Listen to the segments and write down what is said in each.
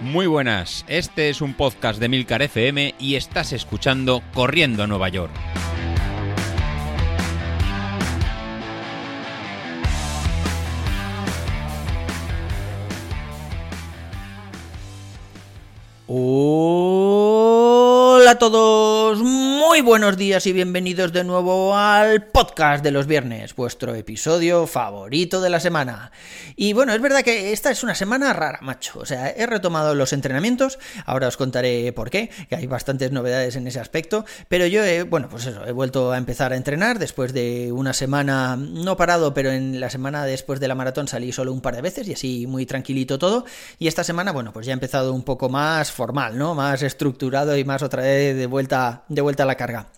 Muy buenas, este es un podcast de Milcar FM y estás escuchando Corriendo a Nueva York. Hola a todos, muy buenos días y bienvenidos de nuevo al podcast de los viernes, vuestro episodio favorito de la semana. Y bueno, es verdad que esta es una semana rara, macho. O sea, he retomado los entrenamientos, ahora os contaré por qué, que hay bastantes novedades en ese aspecto, pero yo he, bueno, pues eso, he vuelto a empezar a entrenar después de una semana, no parado, pero en la semana después de la maratón salí solo un par de veces y así muy tranquilito todo. Y esta semana, bueno, pues ya he empezado un poco más formal, ¿no? Más estructurado y más otra vez de vuelta, de vuelta a la carga.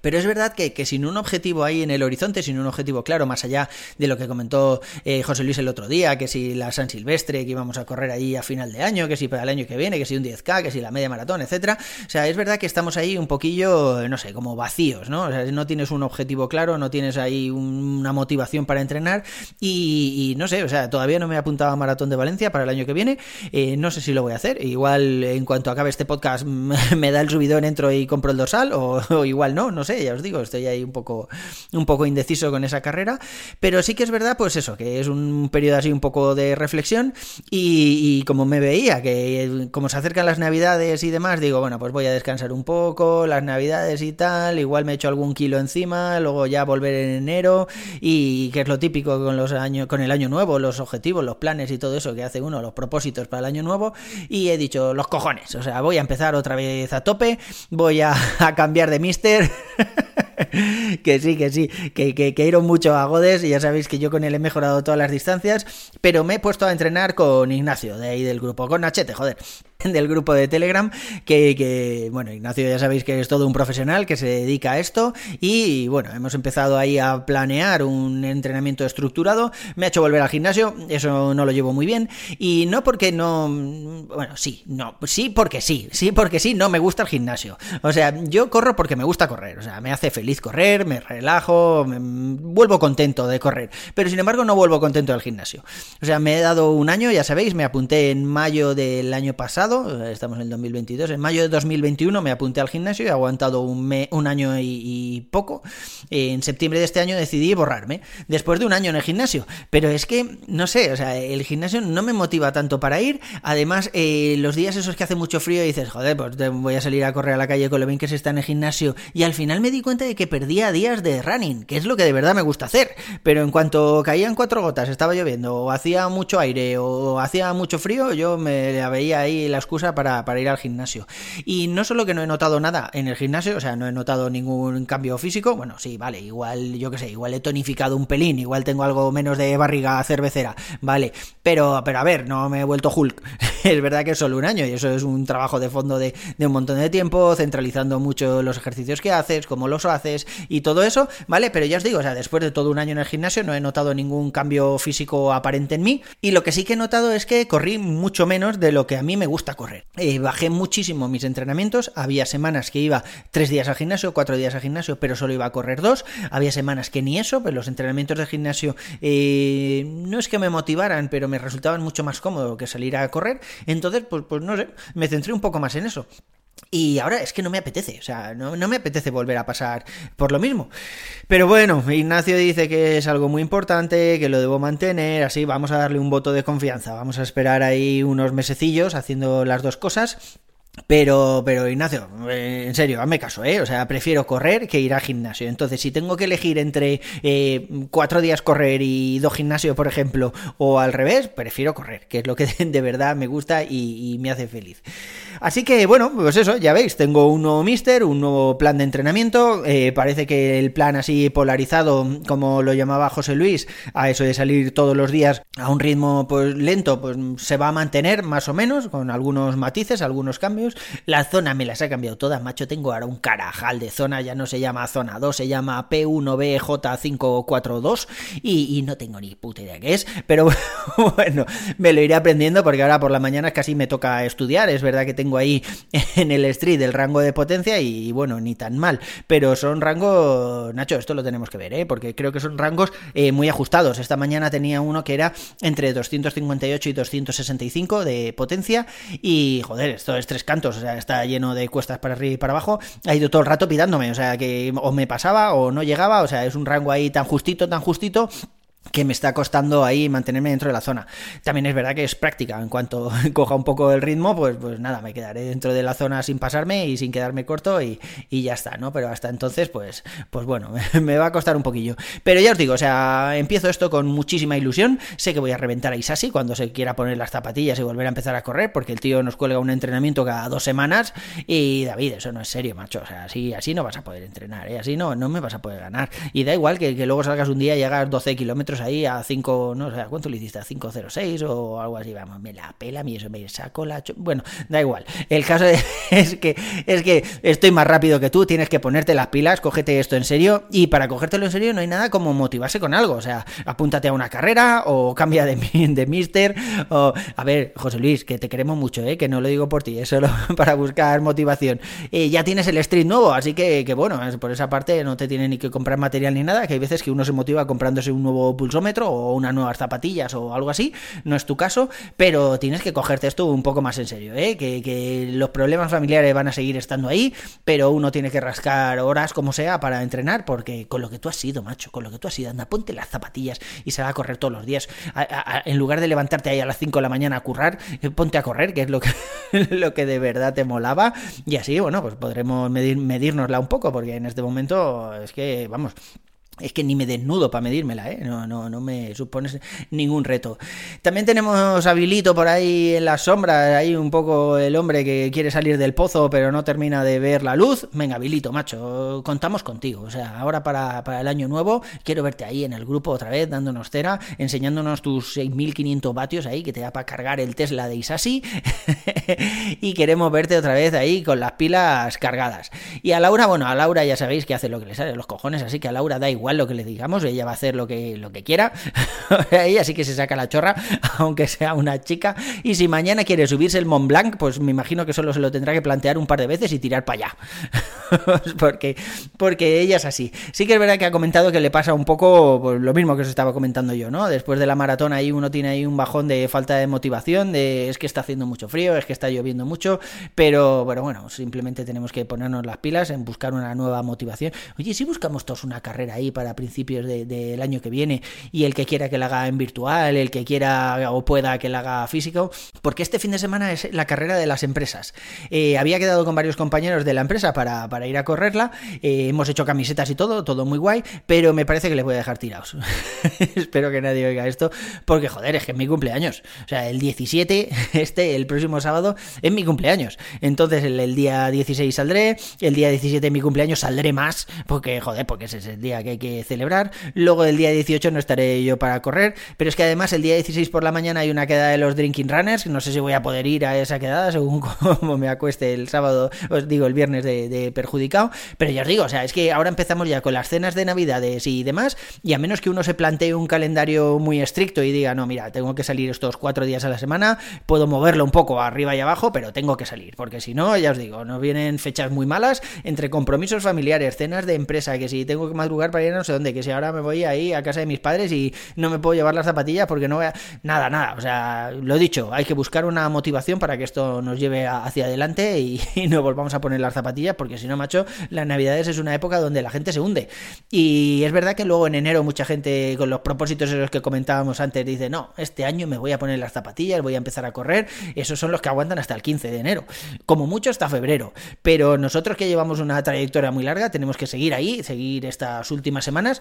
Pero es verdad que, que, sin un objetivo ahí en el horizonte, sin un objetivo claro, más allá de lo que comentó eh, José Luis el otro día, que si la San Silvestre, que íbamos a correr ahí a final de año, que si para el año que viene, que si un 10K, que si la media maratón, etcétera. O sea, es verdad que estamos ahí un poquillo, no sé, como vacíos, ¿no? O sea, no tienes un objetivo claro, no tienes ahí una motivación para entrenar y, y no sé, o sea, todavía no me he apuntado a Maratón de Valencia para el año que viene. Eh, no sé si lo voy a hacer. Igual en cuanto acabe este podcast me da el subidón, entro y compro el dorsal o, o igual no, no sé, ya os digo, estoy ahí un poco, un poco indeciso con esa carrera, pero sí que es verdad, pues eso, que es un periodo así un poco de reflexión y, como me veía, que como se acercan las navidades y demás, digo, bueno, pues voy a descansar un poco, las navidades y tal, igual me echo algún kilo encima, luego ya volver en enero y que es lo típico con los años, con el año nuevo, los objetivos, los planes y todo eso que hace uno, los propósitos para el año nuevo, y he dicho, los cojones, o sea, voy a empezar otra vez a tope, voy a cambiar de mister. que sí, que sí, que, que, que iron mucho a Godes y ya sabéis que yo con él he mejorado todas las distancias, pero me he puesto a entrenar con Ignacio, de ahí del grupo, con Nachete, joder del grupo de Telegram, que, que, bueno, Ignacio ya sabéis que es todo un profesional que se dedica a esto y bueno, hemos empezado ahí a planear un entrenamiento estructurado, me ha hecho volver al gimnasio, eso no lo llevo muy bien y no porque no, bueno, sí, no, sí porque sí, sí porque sí, no me gusta el gimnasio, o sea, yo corro porque me gusta correr, o sea, me hace feliz correr, me relajo, me, vuelvo contento de correr, pero sin embargo no vuelvo contento del gimnasio, o sea, me he dado un año, ya sabéis, me apunté en mayo del año pasado, estamos en el 2022, en mayo de 2021 me apunté al gimnasio y he aguantado un, me, un año y, y, poco. En septiembre de este año decidí borrarme, después de un año en el gimnasio. Pero es que, no sé, o sea, el gimnasio no me motiva tanto para ir. Además, eh, los días esos que hace mucho frío dices, joder, pues voy a salir a correr a la calle con lo bien que se está en el gimnasio. Y al final me di cuenta de que perdía días de running, que es lo que de verdad me gusta hacer. Pero en cuanto caían cuatro gotas, estaba lloviendo, o hacía mucho aire, o hacía mucho frío, yo me veía ahí la excusa para, para, ir al gimnasio. Y no solo que no he notado nada en el gimnasio, o sea, no he notado ningún cambio físico, bueno, sí, vale, igual, yo que sé, igual he tonificado un pelín, igual tengo algo menos de barriga cervecera, vale, pero, pero a ver, no me he vuelto Hulk. es verdad que es solo un año y eso es un trabajo de fondo de, de un montón de tiempo, centralizando mucho los ejercicios que haces, cómo los haces y todo eso, ¿vale? Pero ya os digo, o sea, después de todo un año en el gimnasio no he notado ningún cambio físico aparente en mí y lo que sí que he notado es que corrí mucho menos de lo que a mí me gusta correr. Eh, bajé muchísimo mis entrenamientos. Había semanas que iba tres días al gimnasio, cuatro días al gimnasio, pero solo iba a correr dos. Había semanas que ni eso, pues los entrenamientos de gimnasio eh, no es que me motivaran, pero me resultaban mucho más cómodo que salir a correr. Entonces, pues, pues no sé, me centré un poco más en eso. Y ahora es que no me apetece, o sea, no, no, me apetece volver a pasar por lo mismo. Pero bueno, Ignacio dice que es algo muy importante, que lo debo mantener, así vamos a darle un voto de confianza, vamos a esperar ahí unos mesecillos haciendo las dos cosas. Pero, pero Ignacio, eh, en serio, hazme caso, ¿eh? O sea, prefiero correr que ir al gimnasio. Entonces, si tengo que elegir entre eh, cuatro días correr y dos gimnasio, por ejemplo, o al revés, prefiero correr, que es lo que de verdad me gusta y, me hace feliz. Así que, bueno, pues eso, ya veis, tengo un nuevo mister, un nuevo plan de entrenamiento. Eh, parece que el plan así polarizado, como lo llamaba José Luis, a eso de salir todos los días a un ritmo pues lento, pues se va a mantener más o menos, con algunos matices, algunos cambios cambios. La zona me las ha cambiado todas, macho. Tengo ahora un carajal de zona, ya no se llama zona 2, se llama P1BJ542 y, no tengo ni puta idea qué es, pero bueno, me lo iré aprendiendo porque ahora por la mañana casi me toca estudiar. Es verdad que tengo ahí en el street el rango de potencia y bueno, ni tan mal, pero son rangos, Nacho, esto lo tenemos que ver, ¿eh? porque creo que son rangos eh, muy ajustados. Esta mañana tenía uno que era entre 258 y 265 de potencia y joder, esto es tres cantos, o sea, está lleno de cuestas para arriba y para abajo. Ha ido todo el rato pidándome, o sea, que o me pasaba o no llegaba, o sea, es un rango ahí tan justito, tan justito que me está costando ahí mantenerme dentro de la zona. También es verdad que es práctica, en cuanto coja un poco el ritmo, pues, pues nada, me quedaré dentro de la zona sin pasarme y sin quedarme corto y, y ya está, ¿no? Pero hasta entonces, pues, pues bueno, me va a costar un poquillo. Pero ya os digo, o sea, empiezo esto con muchísima ilusión, sé que voy a reventar a Isasi cuando se quiera poner las zapatillas y volver a empezar a correr, porque el tío nos cuelga un entrenamiento cada dos semanas y David, eso no es serio, macho, o sea, así, así no vas a poder entrenar, ¿eh? así no, no me vas a poder ganar. Y da igual que, que luego salgas un día y hagas 12 kilómetros ahí a 5, no sé, ¿cuánto le hiciste? A 506 o algo así, vamos, me la pela, mí eso me saco la... Bueno, da igual. El caso es que, es que estoy más rápido que tú, tienes que ponerte las pilas, cógete esto en serio y para cogértelo en serio no hay nada como motivarse con algo, o sea, apúntate a una carrera o cambia de, de mister o... A ver, José Luis, que te queremos mucho, ¿eh? que no lo digo por ti, es solo para buscar motivación. Eh, ya tienes el street nuevo, así que, que bueno, por esa parte no te tiene ni que comprar material ni nada, que hay veces que uno se motiva comprándose un nuevo pulsómetro o unas nuevas zapatillas o algo así, no es tu caso, pero tienes que cogerte esto un poco más en serio, ¿eh? que, que los problemas familiares van a seguir estando ahí, pero uno tiene que rascar horas como sea para entrenar, porque con lo que tú has sido, macho, con lo que tú has sido, anda, ponte las zapatillas y se va a correr todos los días. en lugar de levantarte ahí a las 5 de la mañana a currar, eh, ponte a correr, que es lo que, lo que de verdad te molaba, y así, bueno, pues podremos medir, medírnosla un poco, porque en este momento es que, vamos, es que ni me desnudo para medírmela, ¿eh? No, no, no me supones ningún reto. También tenemos a Vilito por ahí en las sombras, ahí un poco el hombre que quiere salir del pozo pero no termina de ver la luz. Venga, Vilito, macho, contamos contigo. O sea, ahora para, para el año nuevo quiero verte ahí en el grupo otra vez, dándonos cera, enseñándonos tus 6.500 vatios ahí que te da para cargar el Tesla de Isasi. y queremos verte otra vez ahí con las pilas cargadas. Y a Laura, bueno, a Laura ya sabéis que hace lo que le sale los cojones, así que a Laura da igual lo que le digamos, ella va a hacer lo que, lo que quiera, ella sí que se saca la chorra, aunque sea una chica, y si mañana quiere subirse el Mont Blanc, pues me imagino que solo se lo tendrá que plantear un par de veces y tirar para allá, porque, porque ella es así. Sí que es verdad que ha comentado que le pasa un poco pues, lo mismo que os estaba comentando yo, ¿no? Después de la maratón ahí uno tiene ahí un bajón de falta de motivación, de es que está haciendo mucho frío, es que está lloviendo mucho, pero, pero bueno, simplemente tenemos que ponernos las pilas en buscar una nueva motivación. Oye, si buscamos todos una carrera ahí para principios del año que viene y el que quiera que la haga en virtual, el que quiera o pueda que la haga físico, porque este fin de semana es la carrera de las empresas. Eh, había quedado con varios compañeros de la empresa para, para ir a correrla, eh, hemos hecho camisetas y todo, todo muy guay, pero me parece que les voy a dejar tirados. Espero que nadie oiga esto, porque joder, es que es mi cumpleaños. O sea, el 17, este, el próximo sábado, es mi cumpleaños. Entonces el, el día 16 saldré, el día 17 de mi cumpleaños saldré más, porque joder, porque ese es el día que hay que celebrar. Luego el día 18 no estaré yo para correr, pero es que además el día 16 por la mañana hay una quedada de los Drinking Runners, no sé si voy a poder ir a esa quedada según cómo me acueste el sábado, os digo el viernes de, perjudicado, pero ya os digo, o sea, es que ahora empezamos ya con las cenas de navidades y demás, y a menos que uno se plantee un calendario muy estricto y diga, no, mira, tengo que salir estos cuatro días a la semana, puedo moverlo un poco arriba y abajo, pero tengo que salir, porque si no, ya os digo, no vienen fechas muy malas entre compromisos familiares, cenas de empresa, que si tengo que madrugar para ir no sé dónde, que si ahora me voy ahí a casa de mis padres y no me puedo llevar las zapatillas porque no voy a... Nada, nada, o sea, lo he dicho, hay que buscar una motivación para que esto nos lleve hacia adelante y, no volvamos a poner las zapatillas porque si no, macho, las navidades es una época donde la gente se hunde. Y es verdad que luego en enero mucha gente con los propósitos en los que comentábamos antes dice, no, este año me voy a poner las zapatillas, voy a empezar a correr, esos son los que aguantan hasta el 15 de enero, como mucho hasta febrero, pero nosotros que llevamos una trayectoria muy larga tenemos que seguir ahí, seguir estas últimas semanas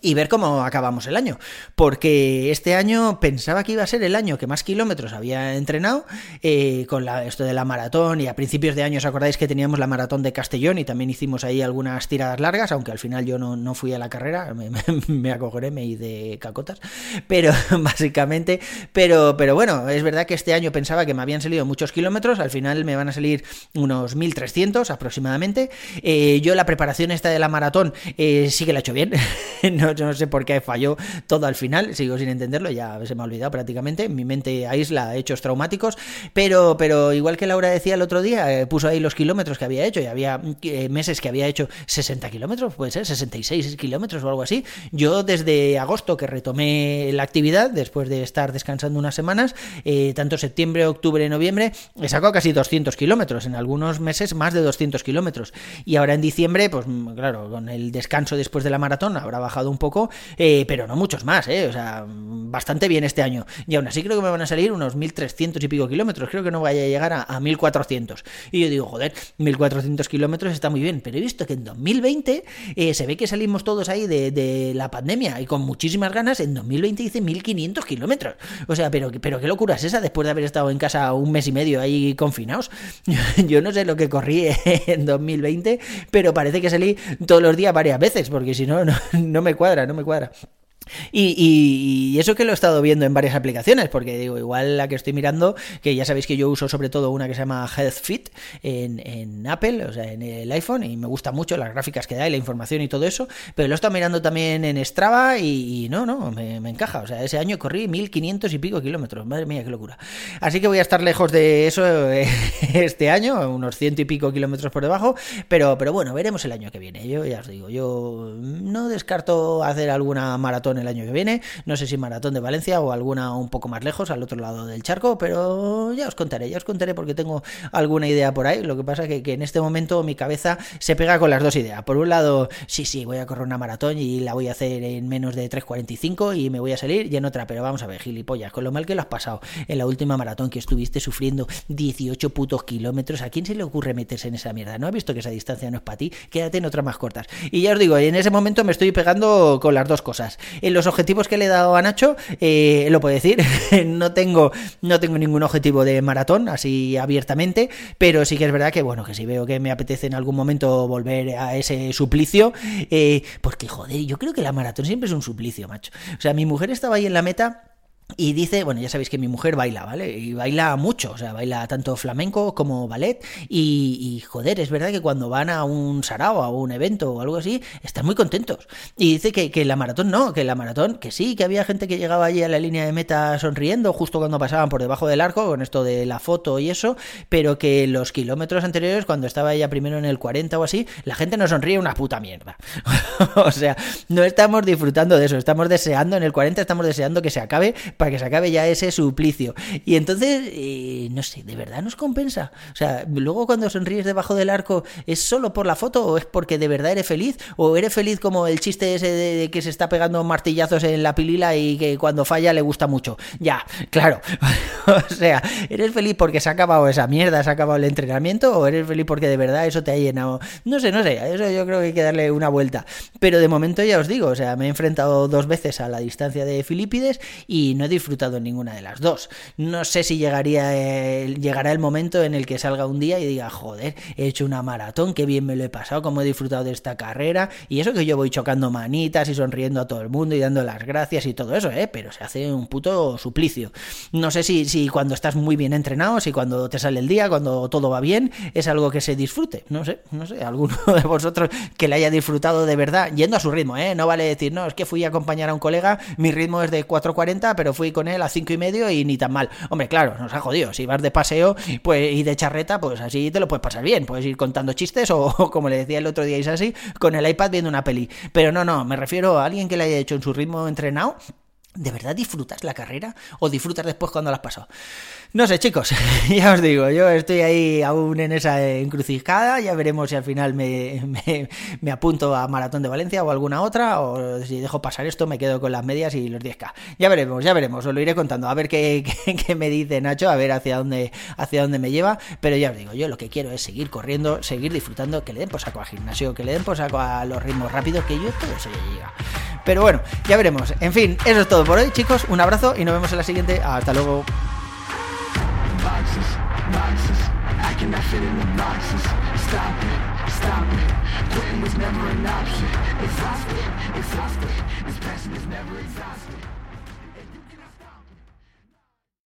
y ver cómo acabamos el año. Porque este año pensaba que iba a ser el año que más kilómetros había entrenado eh, con la, esto de la maratón y a principios de año os acordáis que teníamos la maratón de Castellón y también hicimos ahí algunas tiradas largas, aunque al final yo no, no fui a la carrera, me, me, me acogoré, me hice de cacotas, pero básicamente, pero, pero bueno, es verdad que este año pensaba que me habían salido muchos kilómetros, al final me van a salir unos 1300 aproximadamente. Eh, yo la preparación esta de la maratón eh, sí que la he hecho bien, no, no, sé por qué falló todo al final, sigo sin entenderlo, ya se me ha olvidado prácticamente, mi mente aísla hechos traumáticos, pero, pero igual que Laura decía el otro día, eh, puso ahí los kilómetros que había hecho y había eh, meses que había hecho 60 kilómetros, puede ser 66 kilómetros o algo así. Yo desde agosto que retomé la actividad, después de estar descansando unas semanas, eh, tanto septiembre, octubre, noviembre, he sacado casi 200 kilómetros, en algunos meses más de 200 kilómetros. Y ahora en diciembre, pues claro, con el descanso después de la maratón habrá bajado un poco, eh, pero no muchos más, ¿eh? O sea, bastante bien este año. Y aún así creo que me van a salir unos 1300 y pico kilómetros. Creo que no vaya a llegar a, a 1400. Y yo digo, joder, 1400 kilómetros está muy bien. Pero he visto que en 2020 eh, se ve que salimos todos ahí de, la pandemia y con muchísimas ganas. En 2020 hice 1500 kilómetros. O sea, pero, pero qué locura es esa después de haber estado en casa un mes y medio ahí confinados. Yo no sé lo que corrí en 2020, pero parece que salí todos los días varias veces, porque si no, no, no me cuadra, no me cuadra. Y, eso que lo he estado viendo en varias aplicaciones, porque digo, igual la que estoy mirando, que ya sabéis que yo uso sobre todo una que se llama Health Fit en, en, Apple, o sea, en el iPhone, y me gusta mucho las gráficas que da y la información y todo eso, pero lo he estado mirando también en Strava y, no, no, me, me, encaja. O sea, ese año corrí 1500 y pico kilómetros, madre mía, qué locura. Así que voy a estar lejos de eso este año, unos ciento y pico kilómetros por debajo, pero, pero bueno, veremos el año que viene. Yo ya os digo, yo no descarto hacer alguna maratón el año que viene. No sé si maratón de Valencia o alguna un poco más lejos, al otro lado del charco, pero ya os contaré, ya os contaré porque tengo alguna idea por ahí. Lo que pasa que, que en este momento mi cabeza se pega con las dos ideas. Por un lado, sí, sí, voy a correr una maratón y la voy a hacer en menos de 3.45 y me voy a salir, y en otra, pero vamos a ver, gilipollas, con lo mal que lo has pasado en la última maratón que estuviste sufriendo 18 putos kilómetros, ¿a quién se le ocurre meterse en esa mierda? ¿No has visto que esa distancia no es para ti? Quédate en otras más cortas. Y ya os digo, en ese momento me estoy pegando con las dos cosas. Los objetivos que le he dado a Nacho, eh, lo puedo decir, no tengo, no tengo ningún objetivo de maratón, así abiertamente, pero sí que es verdad que, bueno, que si veo que me apetece en algún momento volver a ese suplicio, eh, porque, joder, yo creo que la maratón siempre es un suplicio, macho. O sea, mi mujer estaba ahí en la meta y dice, bueno, ya sabéis que mi mujer baila, ¿vale? Y baila mucho, o sea, baila tanto flamenco como ballet. Y, joder, es verdad que cuando van a un sarao, a un evento o algo así, están muy contentos. Y dice que, que la maratón no, que la maratón, que sí, que había gente que llegaba allí a la línea de meta sonriendo justo cuando pasaban por debajo del arco, con esto de la foto y eso, pero que los kilómetros anteriores, cuando estaba ella primero en el 40 o así, la gente no sonríe una puta mierda. o sea, no estamos disfrutando de eso, estamos deseando, en el 40 estamos deseando que se acabe para que se acabe ya ese suplicio. Y entonces, eh, no sé, ¿de verdad nos compensa? O sea, luego cuando sonríes debajo del arco, ¿es solo por la foto o es porque de verdad eres feliz? ¿O eres feliz como el chiste ese de, que se está pegando martillazos en la pilila y que cuando falla le gusta mucho? Ya, claro. o sea, ¿eres feliz porque se ha acabado esa mierda, se ha acabado el entrenamiento? ¿O eres feliz porque de verdad eso te ha llenado? No sé, no sé, eso yo creo que hay que darle una vuelta. Pero de momento ya os digo, o sea, me he enfrentado dos veces a la distancia de Filipides y no he disfrutado en ninguna de las dos. No sé si llegaría el, llegará el momento en el que salga un día y diga, joder, he hecho una maratón, qué bien me lo he pasado, cómo he disfrutado de esta carrera. Y eso que yo voy chocando manitas y sonriendo a todo el mundo y dando las gracias y todo eso, ¿eh? Pero se hace un puto suplicio. No sé si, si cuando estás muy bien entrenado, si cuando te sale el día, cuando todo va bien, es algo que se disfrute. No sé, no sé, alguno de vosotros que le haya disfrutado de verdad, yendo a su ritmo, ¿eh? No vale decir, no, es que fui a acompañar a un colega, mi ritmo es de 4.40, pero fui con él a cinco y medio y ni tan mal. Hombre, claro, nos ha jodido. Si vas de paseo pues, y de charreta, pues así te lo puedes pasar bien. Puedes ir contando chistes o, como le decía el otro día así con el iPad viendo una peli. Pero no, no, me refiero a alguien que le haya hecho en su ritmo entrenado. ¿De verdad disfrutas la carrera o disfrutas después cuando la has pasado? No sé, chicos, ya os digo, yo estoy ahí aún en esa encrucijada, ya veremos si al final me, me, me, apunto a Maratón de Valencia o alguna otra, o si dejo pasar esto me quedo con las medias y los 10K. Ya veremos, ya veremos, os lo iré contando, a ver qué, qué, qué me dice Nacho, a ver hacia dónde, hacia dónde me lleva, pero ya os digo, yo lo que quiero es seguir corriendo, seguir disfrutando, que le den por saco al gimnasio, que le den por saco a los ritmos rápidos, que yo todo eso ya llega. Pero bueno, ya veremos. En fin, eso es todo por hoy, chicos. Un abrazo y nos vemos en la siguiente. Hasta luego.